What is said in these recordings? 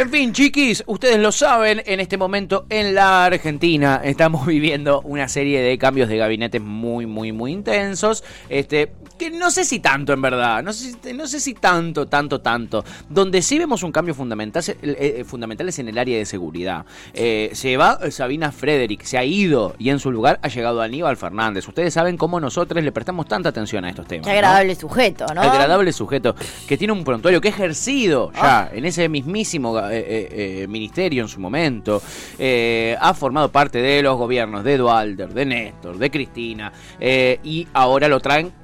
En fin, chiquis, ustedes lo saben, en este momento en la Argentina estamos viviendo una serie de cambios de gabinetes muy, muy, muy intensos. Este, que no sé si tanto en verdad, no sé, no sé si tanto, tanto, tanto. Donde sí vemos un cambio fundamental, eh, eh, fundamental es en el área de seguridad. Eh, se va Sabina Frederick, se ha ido y en su lugar ha llegado Aníbal Fernández. Ustedes saben cómo nosotros le prestamos tanta atención a estos temas. Qué agradable sujeto, ¿no? Agradable sujeto que tiene un prontuario que ha ejercido ya ah. en ese mismísimo ministerio en su momento. ha formado parte de los gobiernos de Eduardo, de Néstor, de Cristina y ahora lo traen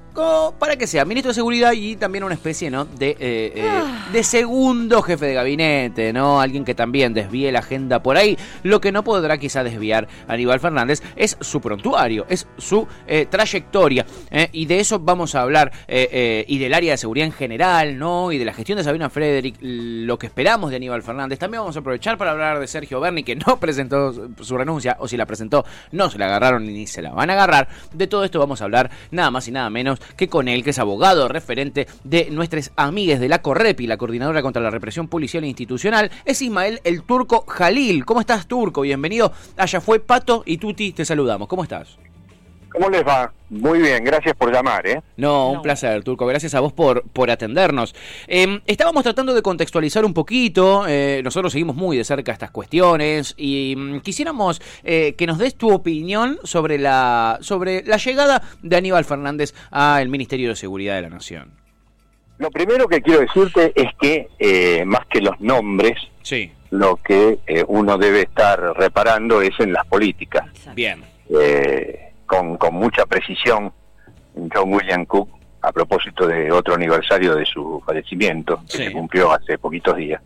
para que sea ministro de Seguridad y también una especie ¿no? de, eh, eh, ah. de segundo jefe de gabinete, ¿no? Alguien que también desvíe la agenda por ahí. Lo que no podrá quizá desviar a Aníbal Fernández es su prontuario, es su eh, trayectoria. Y de eso vamos a hablar, y del área de seguridad en general, ¿no? Y de la gestión de Sabina Frederick, lo que esperamos de Aníbal Fernández. También vamos a aprovechar para hablar de Sergio Berni, que no presentó su renuncia, o si la presentó, no se la agarraron ni se la van a agarrar. De todo esto vamos a hablar nada más y nada menos que con él, que es abogado referente de nuestras amigas de la Correpi, la Coordinadora contra la Represión Policial e Institucional, es Ismael el Turco Jalil. ¿Cómo estás, Turco? Bienvenido. Allá fue Pato y Tuti, te saludamos. ¿Cómo estás? ¿Cómo les va? Muy bien, gracias por llamar. ¿eh? No, un placer, Turco. Gracias a vos por, por atendernos. Em, estábamos tratando de contextualizar un poquito. Eh, nosotros seguimos muy de cerca estas cuestiones y mm, quisiéramos eh, que nos des tu opinión sobre la, sobre la llegada de Aníbal Fernández al Ministerio de Seguridad de la Nación. Lo primero que quiero decirte es que, eh, más que los nombres, sí. lo que uno debe estar reparando es en las políticas. Bien. Eh, con, con mucha precisión John William Cook a propósito de otro aniversario de su fallecimiento, que se cumplió hace poquitos días.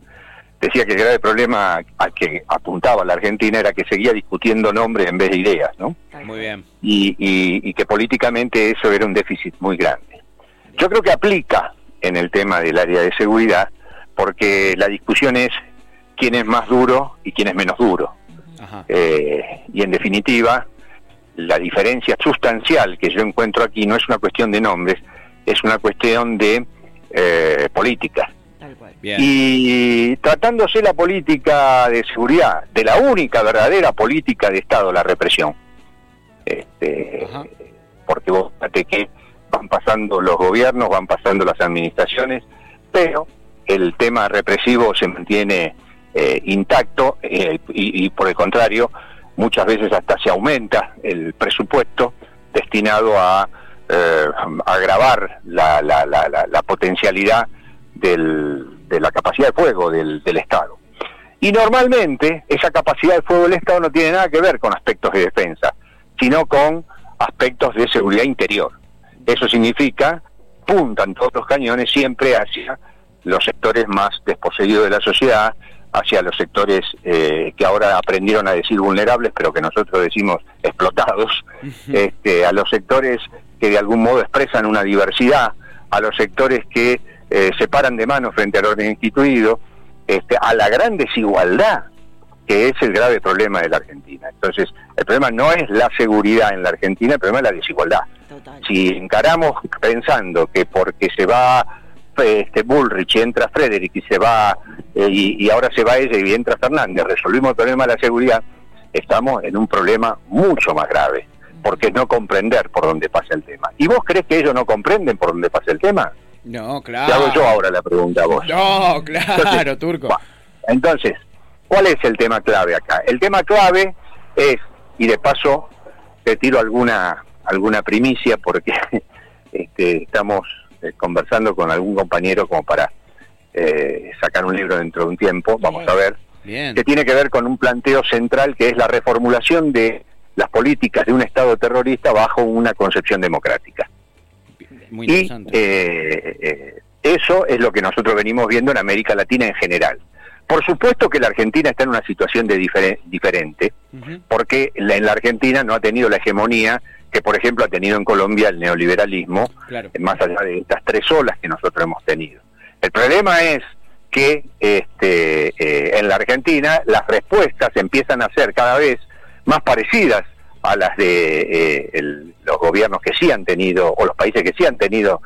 Decía que el grave problema al que apuntaba la Argentina era que seguía discutiendo nombres en vez de ideas, ¿no? Muy bien. Y, y, que políticamente eso era un déficit muy grande. Yo creo que aplica en el tema del área de seguridad, porque la discusión es quién es más duro y quién es menos duro. Eh, y en definitiva, la diferencia sustancial que yo encuentro aquí no es una cuestión de nombres, es una cuestión de eh, política. Y tratándose la política de seguridad, de la única verdadera política de Estado, la represión. Este, porque vos fíjate que van pasando los gobiernos, van pasando las administraciones, pero el tema represivo se mantiene eh, intacto eh, y, por el contrario, muchas veces hasta se aumenta el presupuesto destinado a eh, agravar la, la, la, potencialidad del, de la capacidad de fuego del, del Estado. Y normalmente esa capacidad de fuego del Estado no tiene nada que ver con aspectos de defensa, sino con aspectos de seguridad interior. Eso significa, puntan todos los cañones siempre hacia los sectores más desposeídos de la sociedad, hacia los sectores eh, que ahora aprendieron a decir vulnerables, pero que nosotros decimos explotados, este, a los sectores que de algún modo expresan una diversidad, a los sectores que eh, se paran de mano frente al orden instituido, este, a la gran desigualdad que es el grave problema de la Argentina. Entonces, el problema no es la seguridad en la Argentina, el problema es la desigualdad. Si encaramos pensando que porque se va este Bullrich y entra Frederick y se va eh, y, ahora se va ella y entra Fernández, resolvimos el problema de la seguridad, estamos en un problema mucho más grave, porque es no comprender por dónde pasa el tema. ¿Y vos crees que ellos no comprenden por dónde pasa el tema? No, claro. Te hago yo ahora la pregunta a vos. No, claro, Turco. entonces, ¿cuál es el tema clave acá? El tema clave es, y de paso te tiro alguna alguna primicia porque este, estamos eh, conversando con algún compañero como para eh, sacar un libro dentro de un tiempo, vamos a ver, que tiene que ver con un planteo central que es la reformulación de las políticas de un Estado terrorista bajo una concepción democrática. y eh, eso es lo que nosotros venimos viendo en América Latina en general. Por supuesto que la Argentina está en una situación de diferente, porque en la Argentina no ha tenido la hegemonía que por ejemplo ha tenido en Colombia el neoliberalismo, más allá de estas tres olas que nosotros hemos tenido. El problema es que este, eh, en la Argentina las respuestas empiezan a ser cada vez más parecidas a las de eh, el- los gobiernos que sí han tenido, o los países que sí han tenido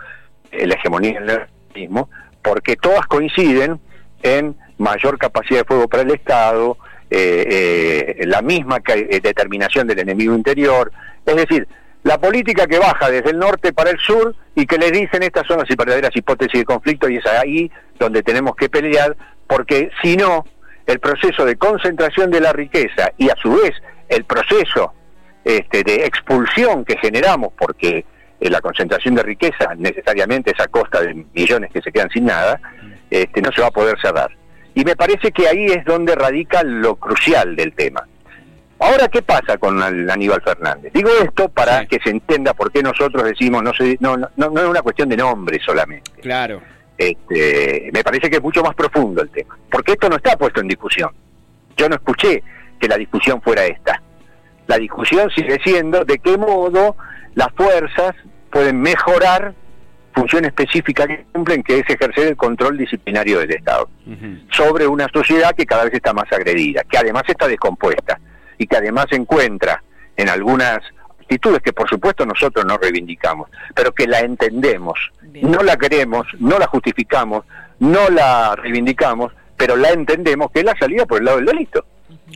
eh, la hegemonía en el mismo, porque todas coinciden en mayor capacidad de fuego para el Estado, eh, eh, la misma eh, determinación del enemigo interior, es decir, la política que baja desde el norte para el sur y que le dicen estas son las verdaderas hipótesis de conflicto y es ahí donde tenemos que pelear, porque si no, el proceso de concentración de la riqueza y a su vez el proceso este, de expulsión que generamos, porque eh, la concentración de riqueza necesariamente es a costa de millones que se quedan sin nada, este, no se va a poder cerrar. Y me parece que ahí es donde radica lo crucial del tema. Ahora, ¿qué pasa con Aníbal Fernández? Digo esto para Sí. que se entienda por qué nosotros decimos, no, se, no, no, no es una cuestión de nombre solamente. Claro. Este, me parece que es mucho más profundo el tema, porque esto no está puesto en discusión. Yo no escuché que la discusión fuera esta. La discusión sigue siendo de qué modo las fuerzas pueden mejorar función específica que cumplen, que es ejercer el control disciplinario del Estado sobre una sociedad que cada vez está más agredida, que además está descompuesta y que además encuentra en algunas actitudes que por supuesto nosotros no reivindicamos, pero que la entendemos, Bien. no la queremos, no la justificamos, no la reivindicamos, pero la entendemos que es la salida por el lado del delito.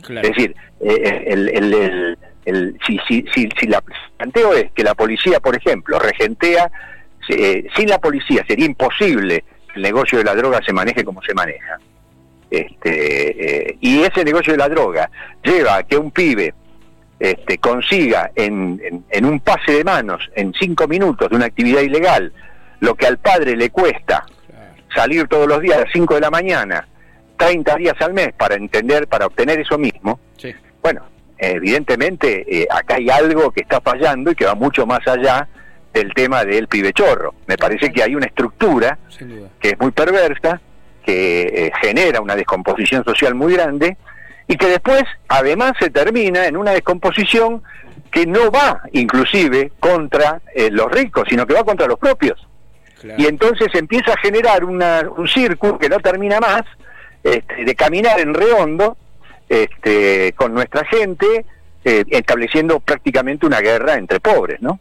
Claro. Es decir, eh, el, el- el- el- si, si, si, si la el planteo es que la policía, por ejemplo, regentea, eh, sin la policía sería imposible que el negocio de la droga se maneje como se maneja. Este, eh, y ese negocio de la droga lleva a que un pibe este, consiga en, en- en un pase de manos, en cinco minutos de una actividad ilegal, lo que al padre le cuesta salir todos los días a las 5 de la mañana, 30 días al mes para entender, para obtener eso mismo, Sí. bueno, evidentemente eh, acá hay algo que está fallando y que va mucho más allá del tema del pibe chorro. Me parece que hay una estructura que es muy perversa, que eh, genera una descomposición social muy grande y que después además se termina en una descomposición que no va inclusive contra eh, los ricos, sino que va contra los propios. Claro. Y entonces empieza a generar una- un círculo que no termina más este, de caminar en redondo este, con nuestra gente, eh, estableciendo prácticamente una guerra entre pobres, ¿no?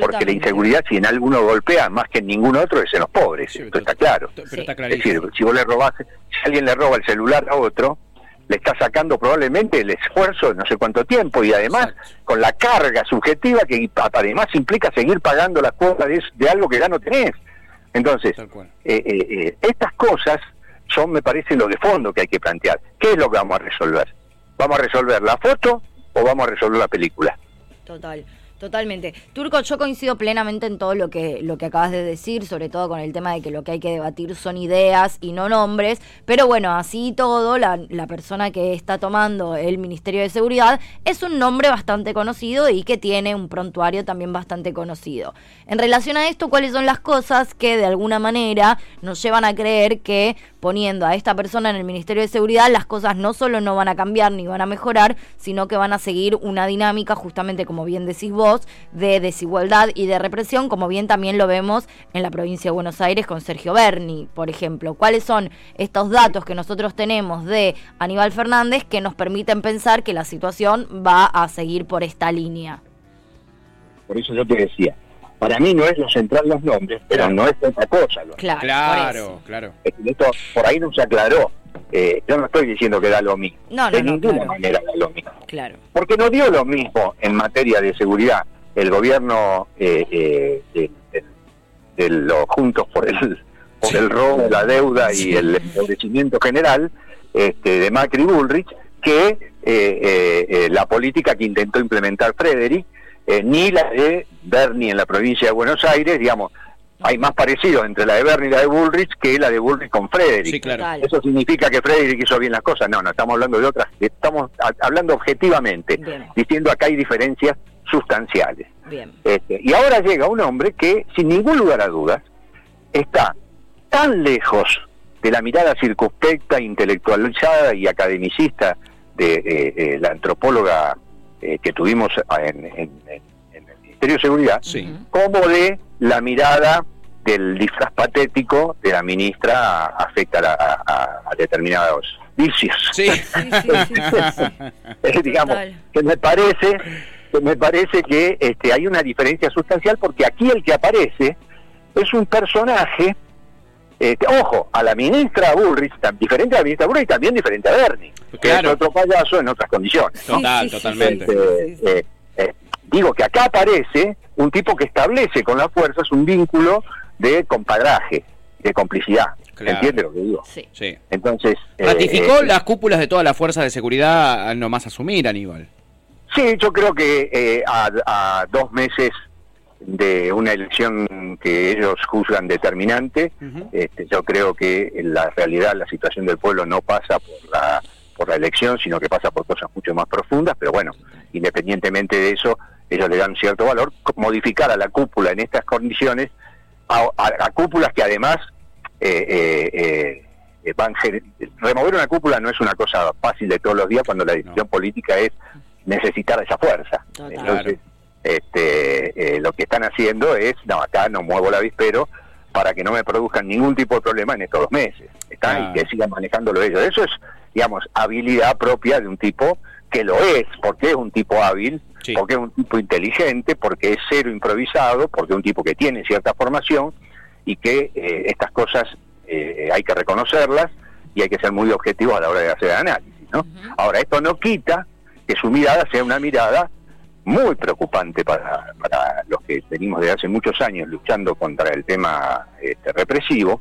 Porque la inseguridad, si en alguno golpea más que en ningún otro, es en los pobres. Sí, Esto está claro. Pero Sí. está Es decir, si vos le robás, si alguien le roba el celular a otro, le está sacando probablemente el esfuerzo de no sé cuánto tiempo y además Exacto. con la carga subjetiva que además implica seguir pagando la cuota de, de algo que ya no tenés. Entonces, eh, eh, eh, estas cosas son, me parece, lo de fondo que hay que plantear. ¿Qué es lo que vamos a resolver? ¿Vamos a resolver la foto o vamos a resolver la película? Total, totalmente. Turco, yo coincido plenamente en todo lo que, lo que acabas de decir, sobre todo con el tema de que lo que hay que debatir son ideas y no nombres, pero bueno, así todo, la, la persona que está tomando el Ministerio de Seguridad es un nombre bastante conocido y que tiene un prontuario también bastante conocido. En relación a esto, ¿cuáles son las cosas que de alguna manera nos llevan a creer que poniendo a esta persona en el Ministerio de Seguridad las cosas no solo no van a cambiar ni van a mejorar, sino que van a seguir una dinámica justamente como bien decís vos, de desigualdad y de represión, como bien también lo vemos en la provincia de Buenos Aires con Sergio Berni, por ejemplo. ¿Cuáles son estos datos que nosotros tenemos de Aníbal Fernández que nos permiten pensar que la situación va a seguir por esta línea? Por eso yo te decía, para mí no es lo central los nombres, pero Claro. no es otra cosa. lo- Claro, por Claro. Esto por ahí no se aclaró. Eh, yo no estoy diciendo que da lo mismo. No, no, de no, ninguna claro. manera da lo mismo. Claro. Porque no dio lo mismo en materia de seguridad el gobierno eh, eh, de, de- de los Juntos por el por Sí. el robo, la deuda y el empobrecimiento general este, de Macri Bullrich que eh, eh, eh, la política que intentó implementar Frederick, eh, ni la de Bernie en la provincia de Buenos Aires, digamos, hay más parecidos entre la de Bernie y la de Bullrich que la de Bullrich con Frederick. Sí, claro. ¿Eso significa que Frederick hizo bien las cosas? No, no, estamos hablando de otras, estamos a- hablando objetivamente, Bien. diciendo acá hay diferencias sustanciales. Bien. Este, y ahora llega un hombre que, sin ningún lugar a dudas, está tan lejos de la mirada circunspecta, intelectualizada y academicista de eh, eh, la antropóloga eh, que tuvimos en, en- en- en el Ministerio de Seguridad, Sí. Como de la mirada del disfraz patético de la ministra afecta a, a- a determinados vicios. Sí. Sí, sí, sí, sí, sí. Eh, digamos, que me parece me parece que este, hay una diferencia sustancial porque aquí el que aparece es un personaje, este, ojo, a la ministra Bullrich, diferente a la ministra Bullrich y también diferente a Bernie, que es otro payaso en otras condiciones. Total, totalmente. Este, eh, eh, digo que acá aparece un tipo que establece con las fuerzas un vínculo de compadraje, de complicidad. ¿Entiendes lo que digo? Sí. Sí. Entonces. eh, Ratificó eh, las cúpulas de todas las fuerzas de seguridad al nomás asumir, Aníbal. Sí, yo creo que eh, a, a dos meses de una elección que ellos juzgan determinante, este, yo creo que en la realidad la situación del pueblo no pasa por la por la elección, sino que pasa por cosas mucho más profundas, pero bueno, independientemente de eso, ellos le dan cierto valor. Modificar a la cúpula en estas condiciones, a, a- a cúpulas que además eh, eh, eh, van remover una cúpula no es una cosa fácil de todos los días cuando la decisión política es necesitar esa fuerza. Total. Entonces, este, eh, lo que están haciendo es, no, acá no muevo el avispero para que no me produzcan ningún tipo de problema en estos dos meses. ¿está? Y que sigan manejándolo ellos. Eso es, digamos, habilidad propia de un tipo que lo es, porque es un tipo hábil, Sí. porque es un tipo inteligente, porque es cero improvisado, porque es un tipo que tiene cierta formación y que eh, estas cosas eh, hay que reconocerlas y hay que ser muy objetivos a la hora de hacer análisis. ¿no? Ahora, esto no quita que su mirada sea una mirada muy preocupante para, para los que venimos desde hace muchos años luchando contra el tema este, represivo,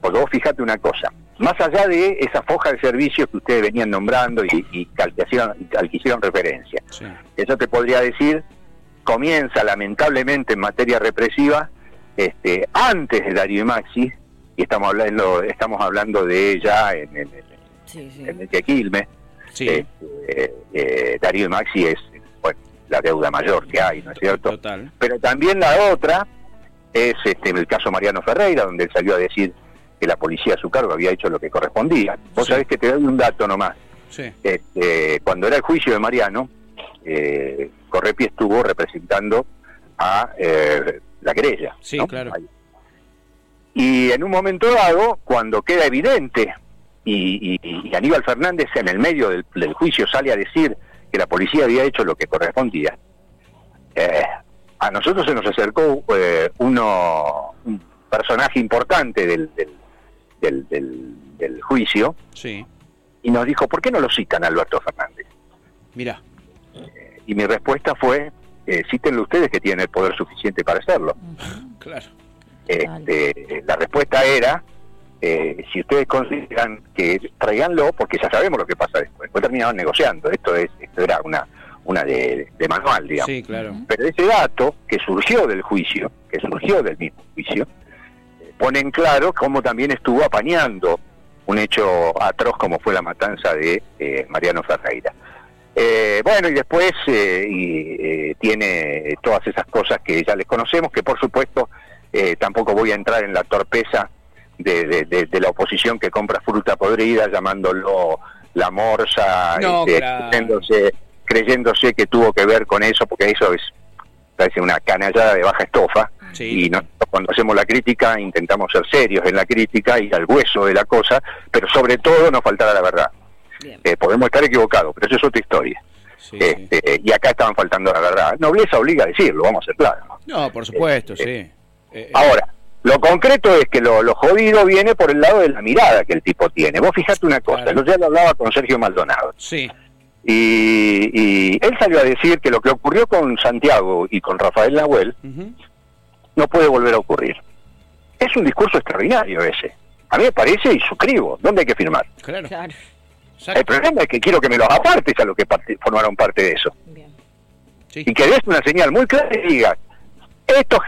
porque vos fíjate una cosa, más allá de esa foja de servicios que ustedes venían nombrando y, y al, que hicieron, al que hicieron referencia, Sí. eso te podría decir, comienza lamentablemente en materia represiva este, antes de Darío y Maxi, y estamos hablando, estamos hablando de ella en, en, Sí, sí. en el Quilmes, Sí. este, eh, Darío y Maxi es la deuda mayor que hay, ¿no es cierto? Total. Pero también la otra es este, en el caso Mariano Ferreira, donde él salió a decir que la policía a su cargo había hecho lo que correspondía. Vos Sí. sabés que te doy un dato nomás. Sí. Este, cuando era el juicio de Mariano, eh, Correpi estuvo representando a eh, la querella. Sí, ¿no? claro. Ahí. Y en un momento dado, cuando queda evidente, y, y- y Aníbal Fernández en el medio del, del juicio sale a decir que la policía había hecho lo que correspondía, eh, a nosotros se nos acercó eh, uno, un personaje importante del, del, del- del- del juicio Sí. y nos dijo, ¿por qué no lo citan a Alberto Fernández? Mira. Y mi respuesta fue, eh, cítenlo ustedes que tienen el poder suficiente para hacerlo. Claro. Este, la respuesta era, eh, si ustedes consideran que traiganlo, porque ya sabemos lo que pasa después, después terminaron negociando, esto es esto era una una de, de manual, digamos. Sí, claro. Pero ese dato que surgió del juicio, que surgió del mismo juicio, eh, pone en claro cómo también estuvo apañando un hecho atroz como fue la matanza de eh, Mariano Ferreira. Eh, bueno, y después eh, y, eh, tiene todas esas cosas que ya les conocemos, que por supuesto eh, tampoco voy a entrar en la torpeza de, de- de- de la oposición que compra fruta podrida, llamándolo la morsa, No, este, claro. creyéndose, creyéndose que tuvo que ver con eso, porque eso es parece una canallada de baja estofa. Sí. Y nosotros cuando hacemos la crítica intentamos ser serios en la crítica y al hueso de la cosa, pero sobre todo no faltar a la verdad. Eh, podemos estar equivocados, pero eso es otra historia. Sí, sí. Este, Y acá estaban faltando a la verdad. Nobleza obliga a decirlo, vamos a ser claros. No, por supuesto, sí. Eh, eh, Ahora, lo concreto es que lo, lo jodido viene por el lado de la mirada que el tipo tiene. Vos fijate una cosa, Claro. yo ya lo hablaba con Sergio Maldonado, sí. y, y él salió a decir que lo que ocurrió con Santiago y con Rafael Nahuel no puede volver a ocurrir. Es un discurso extraordinario ese. A mí me parece y suscribo. ¿Dónde hay que firmar? Claro. Claro. El problema es que quiero que me los apartes a los que parte- formaron parte de eso. Bien. Sí. Y que des una señal muy clara y digas, estos,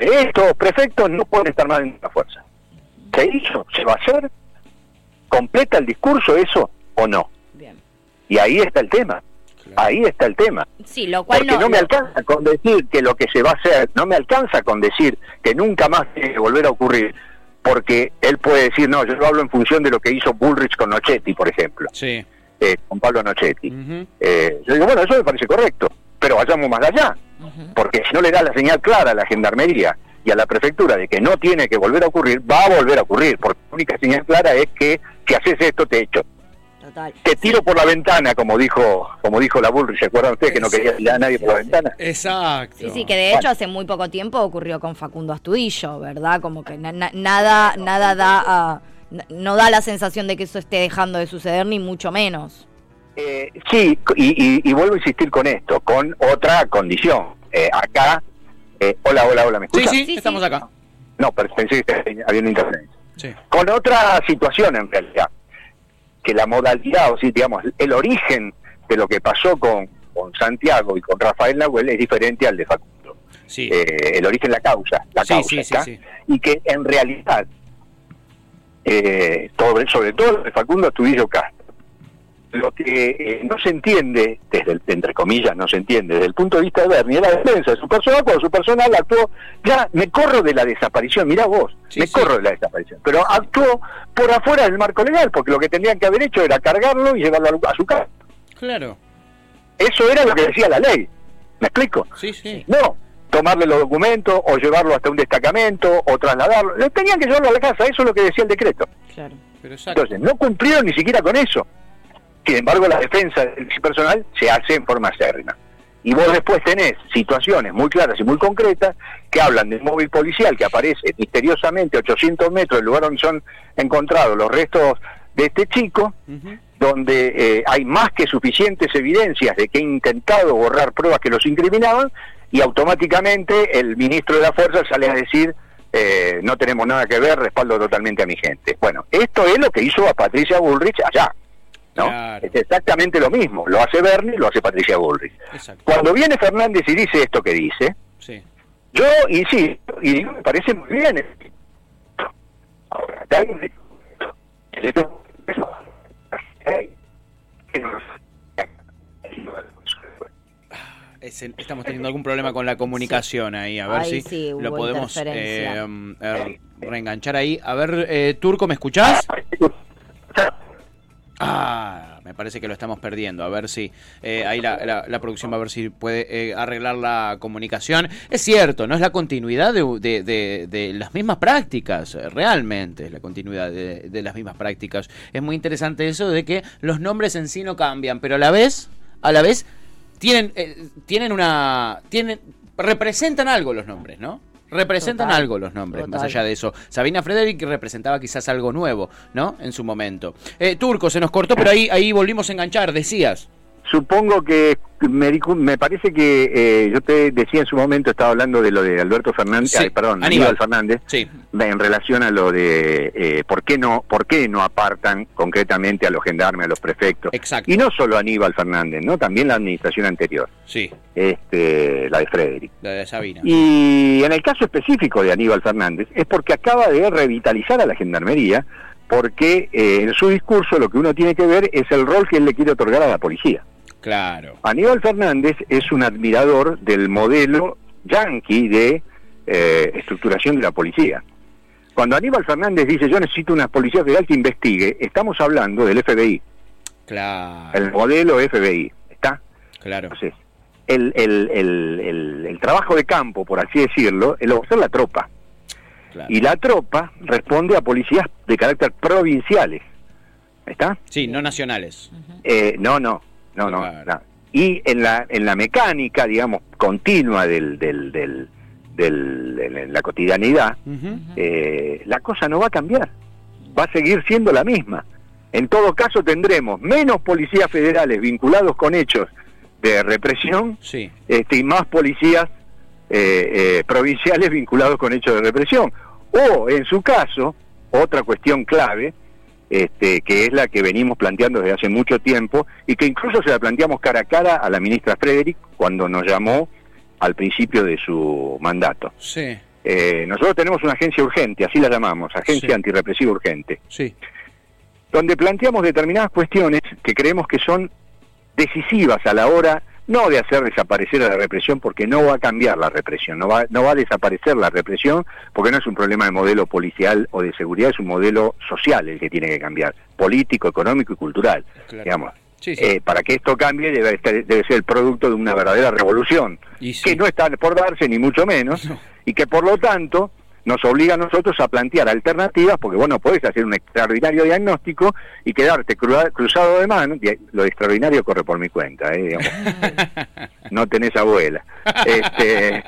estos prefectos no pueden estar más en la fuerza. ¿Se hizo? ¿Se va a hacer? ¿Completa el discurso eso o no? Bien. Y ahí está el tema. Claro. Ahí está el tema. Sí, lo cual Porque no, no. me lo- alcanza con decir que lo que se va a hacer, no me alcanza con decir que nunca más tiene que volver a ocurrir, porque él puede decir, no, yo lo hablo en función de lo que hizo Bullrich con Nochetti, por ejemplo, Sí. eh, con Pablo Nochetti. Eh, yo digo, bueno, eso me parece correcto, pero vayamos más allá, porque si no le da la señal clara a la gendarmería y a la prefectura de que no tiene que volver a ocurrir, va a volver a ocurrir, porque la única señal clara es que si haces esto te echo. Total. Te tiro por la ventana, como dijo como dijo la Bullrich, ¿se acuerdan ustedes que no quería tirar a nadie por la ventana? Exacto. Sí, sí, que de hecho hace muy poco tiempo ocurrió con Facundo Astudillo, ¿verdad? Como que na- na- nada nada da a- no da la sensación de que eso esté dejando de suceder ni mucho menos. Eh, sí, y, y- y vuelvo a insistir con esto, con otra condición. Eh, acá, eh, hola, hola, hola, ¿me Sí, escuchan? sí, Sí, estamos acá. No, pero pensé que había una interferencia. Sí. Con otra situación en realidad, que la modalidad, o sí, digamos, el origen de lo que pasó con, con Santiago y con Rafael Nahuel es diferente al de Facundo. Sí. Eh, el origen, la causa, la Sí, causa, sí, sí, ¿está? sí. y que en realidad, eh, sobre, sobre todo lo de Facundo Astudillo Castro, lo que eh, no se entiende, desde el, entre comillas, no se entiende, desde el punto de vista de Bernie, es la defensa de su persona, cuando su personal actuó, ya me corro de la desaparición, mirá vos, Sí, me sí. corro de la desaparición, pero actuó por afuera del marco legal, porque lo que tendrían que haber hecho era cargarlo y llevarlo a, a su casa. Claro. Eso era lo que decía la ley, ¿me explico? Sí, sí. No, tomarle los documentos o llevarlo hasta un destacamento o trasladarlo. Le Tenían que llevarlo a la casa, eso es lo que decía el decreto. Claro. Pero exacto. Entonces, no cumplieron ni siquiera con eso. Sin embargo, la defensa del personal se hace en forma acérrima. Y vos después tenés situaciones muy claras y muy concretas que hablan del móvil policial que aparece misteriosamente a 800 metros del lugar donde son encontrados los restos de este chico, donde eh, hay más que suficientes evidencias de que ha intentado borrar pruebas que los incriminaban y automáticamente el ministro de la Fuerza sale a decir eh, no tenemos nada que ver, respaldo totalmente a mi gente. Bueno, esto es lo que hizo a Patricia Bullrich allá. ¿No? Claro. Es exactamente lo mismo, lo hace Bernie, lo hace Patricia Bullrich. Exacto. Cuando viene Fernández y dice esto que dice, Sí. yo insisto, y digo, me parece muy bien. Ahora, Ese- estamos teniendo algún problema con la comunicación ahí, a ver Ahí si sí, lo podemos eh, eh, reenganchar ahí. A ver, eh, Turco, ¿me escuchás? Parece que lo estamos perdiendo. A ver si eh, ahí la, la- la producción va a ver si puede eh, arreglar la comunicación. Es cierto, no es la continuidad de, de- de- de las mismas prácticas, eh, realmente es la continuidad de, de las mismas prácticas. Es muy interesante eso de que los nombres en sí no cambian, pero a la vez, a la vez tienen, eh, tienen una, tienen, representan algo los nombres, ¿no? Representan Total, algo los nombres, más allá de eso. Sabina Frederick representaba quizás algo nuevo, ¿no? En su momento. Eh, Turco, se nos cortó, pero ahí, ahí volvimos a enganchar, decías. Supongo que me, parece que eh, yo te decía en su momento, estaba hablando de lo de Alberto Fernández, Sí, ay, perdón, Aníbal. Aníbal Fernández, Sí, en relación a lo de eh, por qué no por qué no apartan concretamente a los gendarmes, a los prefectos. exacto. Y no solo Aníbal Fernández, ¿no? También la administración anterior, Sí, este, la de Frederick. la de Sabina. Y en el caso específico de Aníbal Fernández es porque acaba de revitalizar a la gendarmería porque eh, en su discurso lo que uno tiene que ver es el rol que él le quiere otorgar a la policía. Claro. Aníbal Fernández es un admirador del modelo yanqui de eh, estructuración de la policía. Cuando Aníbal Fernández dice yo necesito una policía federal que investigue, estamos hablando del FBI, Claro. el modelo FBI, ¿está? Claro. Entonces, el, el, el, trabajo de campo, por así decirlo, lo hacer la tropa. claro. Y la tropa responde a policías de carácter provinciales, ¿está? Sí, no nacionales. Eh, no, no, no, no, Claro. no. Y en la, en la mecánica, digamos, continua del, del, del, del- de la- cotidianidad, eh, la cosa no va a cambiar. Va a seguir siendo la misma. En todo caso, tendremos menos policías federales vinculados con hechos de represión Sí, este, y más policías eh, eh, provinciales vinculados con hechos de represión. O, en su caso, otra cuestión clave, este, que es la que venimos planteando desde hace mucho tiempo y que incluso se la planteamos cara a cara a la ministra Frederick cuando nos llamó al principio de su mandato. sí, Eh, nosotros tenemos una agencia urgente, así la llamamos, Agencia Sí. Antirrepresiva Urgente, sí. donde planteamos determinadas cuestiones que creemos que son decisivas a la hora no de hacer desaparecer a la represión porque no va a cambiar la represión, no va, no va a desaparecer la represión porque no es un problema de modelo policial o de seguridad, es un modelo social el que tiene que cambiar, político, económico y cultural. Claro. Digamos. Sí, sí. Eh, para que esto cambie debe, estar- debe ser el producto de una verdadera revolución, Y sí. que no está por darse ni mucho menos, No. y que por lo tanto nos obliga a nosotros a plantear alternativas, porque vos no podés hacer un extraordinario diagnóstico y quedarte cruzado de mano, lo extraordinario corre por mi cuenta, ¿eh? no tenés abuela, este,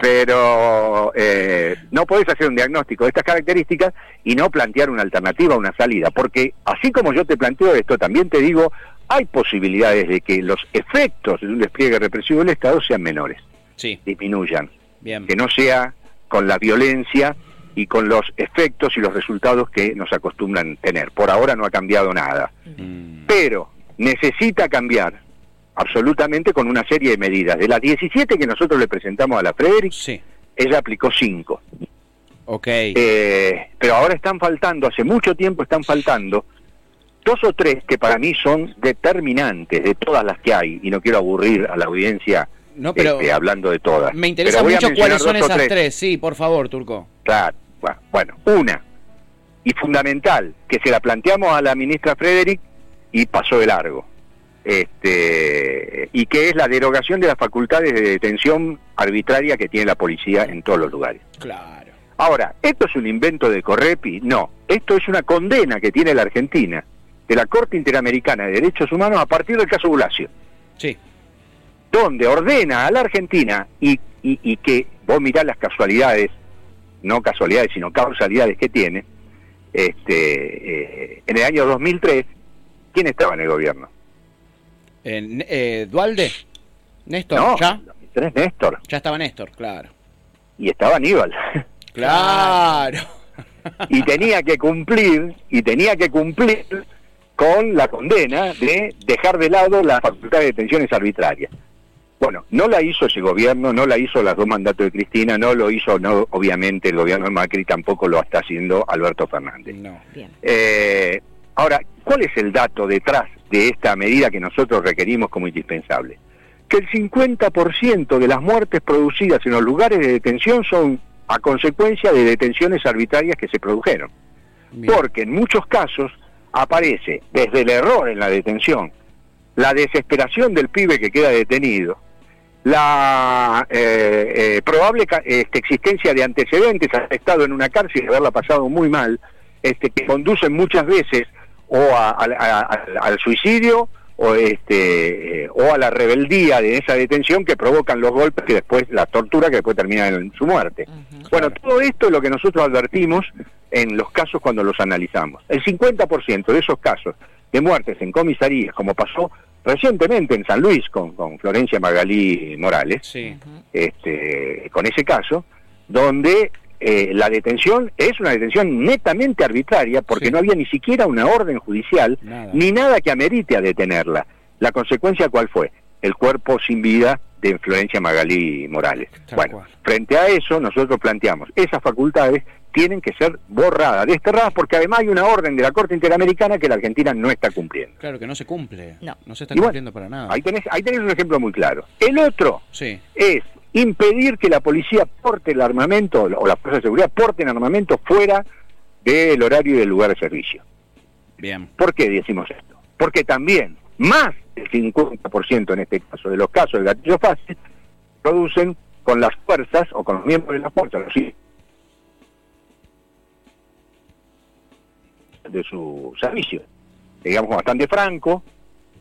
pero eh, no podés hacer un diagnóstico de estas características y no plantear una alternativa, una salida, porque así como yo te planteo esto, también te digo, hay posibilidades de que los efectos de un despliegue represivo del Estado sean menores, sí. disminuyan, que no sea con la violencia y con los efectos y los resultados que nos acostumbran tener. Por ahora no ha cambiado nada, mm. pero necesita cambiar absolutamente con una serie de medidas. De las 17 que nosotros le presentamos a la Frederick, ella aplicó 5. Ok. Eh, pero ahora están faltando, hace mucho tiempo están faltando dos o tres que para mí son determinantes de todas las que hay, y no quiero aburrir a la audiencia no, pero este, hablando de todas. Me interesa mucho cuáles son esas tres. Sí, por favor, Turco. Claro, bueno, una, y fundamental, que se la planteamos a la ministra Frederick y pasó de largo. Este, y que es la derogación de las facultades de detención arbitraria que tiene la policía en todos los lugares. Claro. Ahora, ¿esto es un invento de Correpi? No, esto es una condena que tiene la Argentina de la Corte Interamericana de Derechos Humanos a partir del caso Bulacio. Sí donde ordena a la Argentina y, y, que vos mirás las casualidades, no casualidades, sino causalidades que tiene, este, eh, en el año 2003, ¿quién estaba en el gobierno? En, eh, ¿Dualde? ¿Néstor? No, ¿Ya? 2003 Néstor. Ya estaba Néstor, claro. Y estaba Aníbal. Claro. y tenía que cumplir, y tenía que cumplir con la condena de dejar de lado la facultad de detenciones arbitrarias. Bueno, no la hizo ese gobierno, no la hizo las dos mandatos de Cristina, no lo hizo, no, obviamente el gobierno de Macri tampoco lo está haciendo Alberto Fernández. No. Eh, ahora, ¿cuál es el dato detrás de esta medida que nosotros requerimos como indispensable? Que el 50% de las muertes producidas en los lugares de detención son a consecuencia de detenciones arbitrarias que se produjeron. Porque en muchos casos aparece desde el error en la detención, la desesperación del pibe que queda detenido, la eh, eh, probable este, existencia de antecedentes, haber estado en una cárcel y haberla pasado muy mal, este, que conducen muchas veces o al suicidio o, este, o a la rebeldía de esa detención que provocan los golpes que después, la tortura que después termina en su muerte. Bueno, todo esto es lo que nosotros advertimos en los casos cuando los analizamos. El 50% de esos casos de muertes en comisarías, como pasó recientemente en San Luis con, con Florencia Magalí Morales, este, con ese caso, donde eh, la detención es una detención netamente arbitraria porque no había ni siquiera una orden judicial ni nada que amerite a detenerla. La consecuencia cuál fue? El cuerpo sin vida de Florencia Magalí Morales. bueno, frente a eso nosotros planteamos esas facultades tienen que ser borradas, desterradas, porque además hay una orden de la Corte Interamericana que la Argentina no está cumpliendo. Claro, que no se cumple. No, no se está cumpliendo para nada. Ahí tenés, ahí tenés un ejemplo muy claro. El otro sí. es impedir que la policía porte el armamento, o la fuerza de seguridad porten armamento fuera del horario y del lugar de servicio. Bien. ¿Por qué decimos esto? Porque también más del 50% en este caso de los casos del gatillo fácil producen con las fuerzas o con los miembros de las fuerzas, los de su servicio. Digamos bastante franco,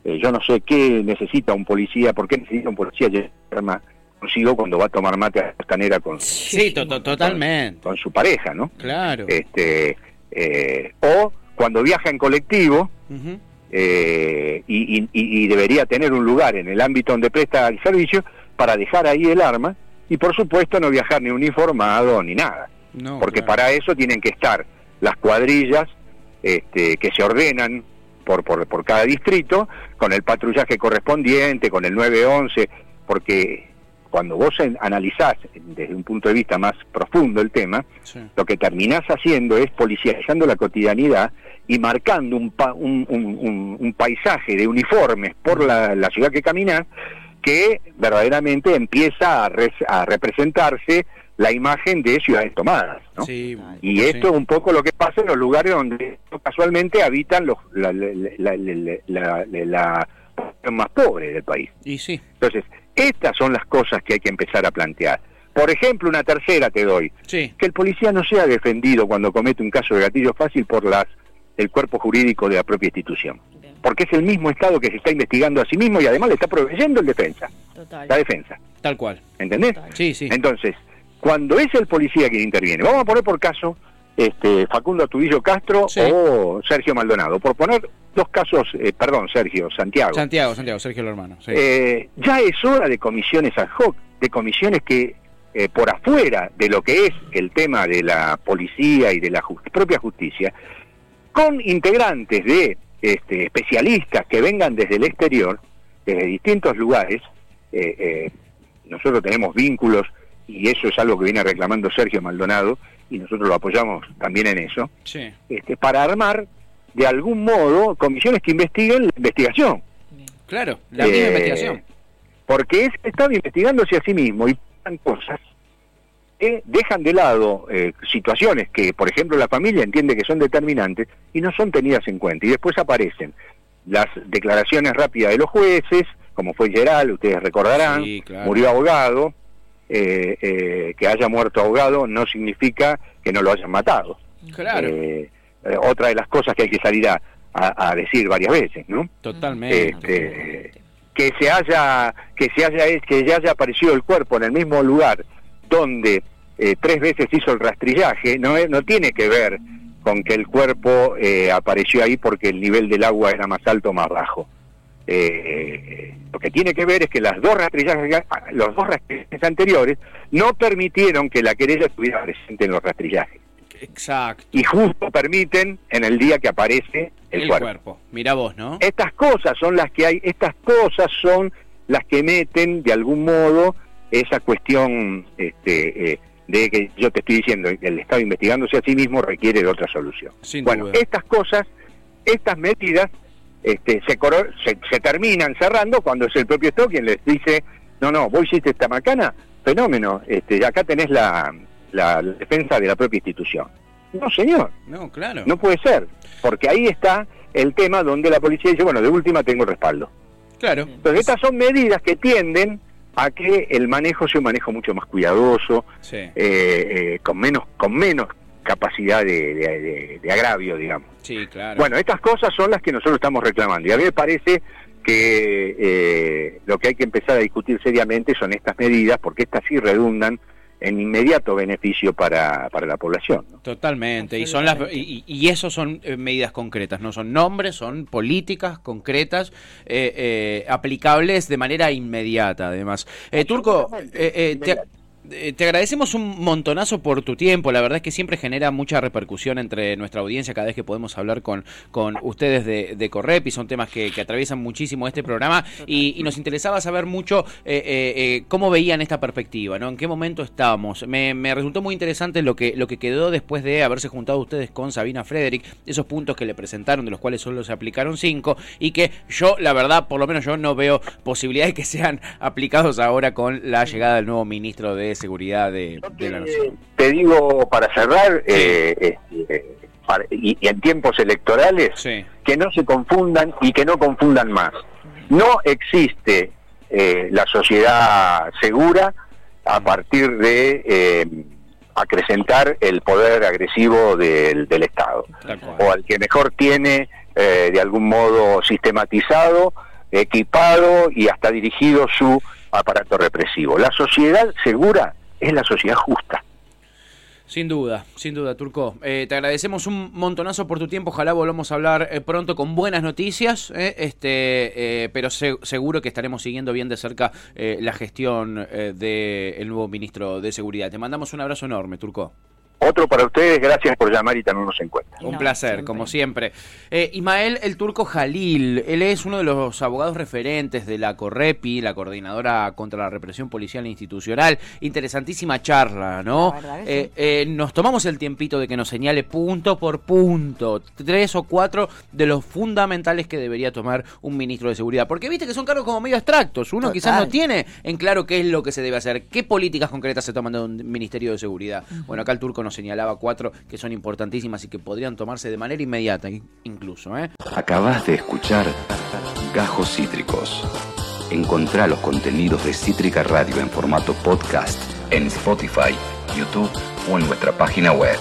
eh, yo no sé qué necesita un policía, por qué necesita un policía llevar consigo cuando va a tomar mate a la con, sí, totalmente. Con, su pareja, ¿no? Claro. Este, eh, o cuando viaja en colectivo eh, y, debería tener un lugar en el ámbito donde presta el servicio para dejar ahí el arma y por supuesto no viajar ni uniformado ni nada. porque para eso tienen que estar las cuadrillas este, que se ordenan por, por, por cada distrito, con el patrullaje correspondiente, con el 911, porque cuando vos analizás desde un punto de vista más profundo el tema, lo que terminás haciendo es policializando la cotidianidad y marcando un, un, un, paisaje de uniformes por la, ciudad que caminás que verdaderamente empieza a, a representarse la imagen de ciudades tomadas. ¿no? y esto es un poco lo que pasa en los lugares donde casualmente habitan los, la, la, la, más pobre del país. Y sí. Entonces, estas son las cosas que hay que empezar a plantear. Por ejemplo, una tercera te doy. Sí. Que el policía no sea defendido cuando comete un caso de gatillo fácil por las el cuerpo jurídico de la propia institución. Bien. Porque es el mismo Estado que se está investigando a sí mismo y además le está proveyendo el defensa, Total. la defensa. Tal cual. ¿Entendés? Total. Sí, sí. Entonces, cuando es el policía quien interviene, vamos a poner por caso este, Facundo Atudillo Castro Sí. o Sergio Maldonado, por poner dos casos, eh, perdón, Sergio, Santiago. Santiago, Santiago, Sergio el hermano. Sí. Eh, ya es hora de comisiones ad hoc, de comisiones que eh, por afuera de lo que es el tema de la policía y de la propia justicia, con integrantes de este, especialistas que vengan desde el exterior, desde distintos lugares, nosotros tenemos vínculos y eso es algo que viene reclamando Sergio Maldonado y nosotros lo apoyamos también en eso, sí. este, para armar de algún modo comisiones que investiguen la investigación. Claro, la misma Eh, investigación. Porque es Estado investigándose a sí mismo y pasan cosas que dejan de lado eh, situaciones que, por ejemplo, la familia entiende que son determinantes y no son tenidas en cuenta. Y después aparecen las declaraciones rápidas de los jueces, como fue Geral, ustedes recordarán, Sí, claro. murió ahogado. Eh, eh, que haya muerto ahogado no significa que no lo hayan matado. Claro, Eh, eh, otra de las cosas que hay que salir a, a- a decir varias veces, ¿no? totalmente. este, que se haya que se haya que ya haya aparecido el cuerpo en el mismo lugar donde eh, tres veces hizo el rastrillaje no no tiene que ver con que el cuerpo eh, apareció ahí porque el nivel del agua era más alto o más bajo Eh, lo que tiene que ver es que las dos rastrillajes los dos rastrillajes anteriores no permitieron que la querella estuviera presente en los rastrillajes Exacto. y justo permiten en el día que aparece el, El, cuerpo. cuerpo. Mira vos, ¿no? Estas cosas son las que hay, estas cosas son las que meten de algún modo esa cuestión este, eh, de que yo te estoy diciendo, el Estado investigándose a sí mismo requiere de otra solución. Sin bueno, duda. estas cosas, estas medidas este, se, se, se terminan cerrando cuando es el propio Estado quien les dice, no, no, vos hiciste esta macana, fenómeno, este, acá tenés la, la defensa de la propia institución. No, señor. No, claro. No puede ser, porque ahí está el tema donde la policía dice, bueno, de última tengo respaldo. Claro. Entonces, estas son medidas que tienden a que el manejo sea un manejo mucho más cuidadoso, Sí. eh, eh, con menos con menos capacidad de, de- de- de agravio, digamos. Sí, claro. Bueno, estas cosas son las que nosotros estamos reclamando. Y a mí me parece que eh, lo que hay que empezar a discutir seriamente son estas medidas, porque estas sí redundan en inmediato beneficio para, para la población. ¿no? Totalmente, y son las y, y- eso son eh, medidas concretas, no son nombres, son políticas concretas eh, eh, aplicables de manera inmediata, además. Eh, Turco, eh, eh, te, te agradecemos un montonazo por tu tiempo, la verdad es que siempre genera mucha repercusión entre nuestra audiencia cada vez que podemos hablar con, con ustedes de, de Correp y son temas que, que atraviesan muchísimo este programa y, y nos interesaba saber mucho eh, eh, eh, cómo veían esta perspectiva, ¿no? En qué momento estábamos. Me, me resultó muy interesante lo que, lo que quedó después de haberse juntado ustedes con Sabina Frederick, esos puntos que le presentaron, de los cuales solo se aplicaron cinco, y que yo, la verdad, por lo menos yo no veo posibilidades que sean aplicados ahora con la llegada del nuevo ministro de Seguridad de, de la Nación. Te digo para cerrar, eh, para- y, y en tiempos electorales, Sí, que no se confundan y que no confundan más. No existe eh, la sociedad segura a partir de eh, acrecentar el poder agresivo del, del Estado, o al que mejor tiene eh, de algún modo sistematizado, equipado y hasta dirigido su aparato represivo. La sociedad segura es la sociedad justa. Sin duda, sin duda, Turco. Eh, te agradecemos un montonazo por tu tiempo. Ojalá volvamos a hablar eh, pronto con buenas noticias, eh, este, pero se- seguro que estaremos siguiendo bien de cerca la gestión del nuevo ministro de Seguridad. Te mandamos un abrazo enorme, Turco. Otro para ustedes, gracias por llamar y tenernos en cuenta. Un placer, siempre. como siempre. Eh, Ismael el Turco Jalil, él es uno de los abogados referentes de la Correpi, la Coordinadora contra la Represión Policial e Institucional. Interesantísima charla, ¿no? La verdad que Eh, eh, nos tomamos el tiempito de que nos señale punto por punto, tres o cuatro de los fundamentales que debería tomar un ministro de Seguridad. Porque viste que son cargos como medio abstractos. Uno Total. quizás no tiene en claro qué es lo que se debe hacer, qué políticas concretas se toman de un Ministerio de Seguridad. Bueno, acá el Turco nos señalaba cuatro que son importantísimas y que podrían tomarse de manera inmediata in- incluso. ¿eh? Acabas de escuchar Gajos Cítricos. Encontrá los contenidos de Cítrica Radio en formato podcast en Spotify, YouTube o en nuestra página web.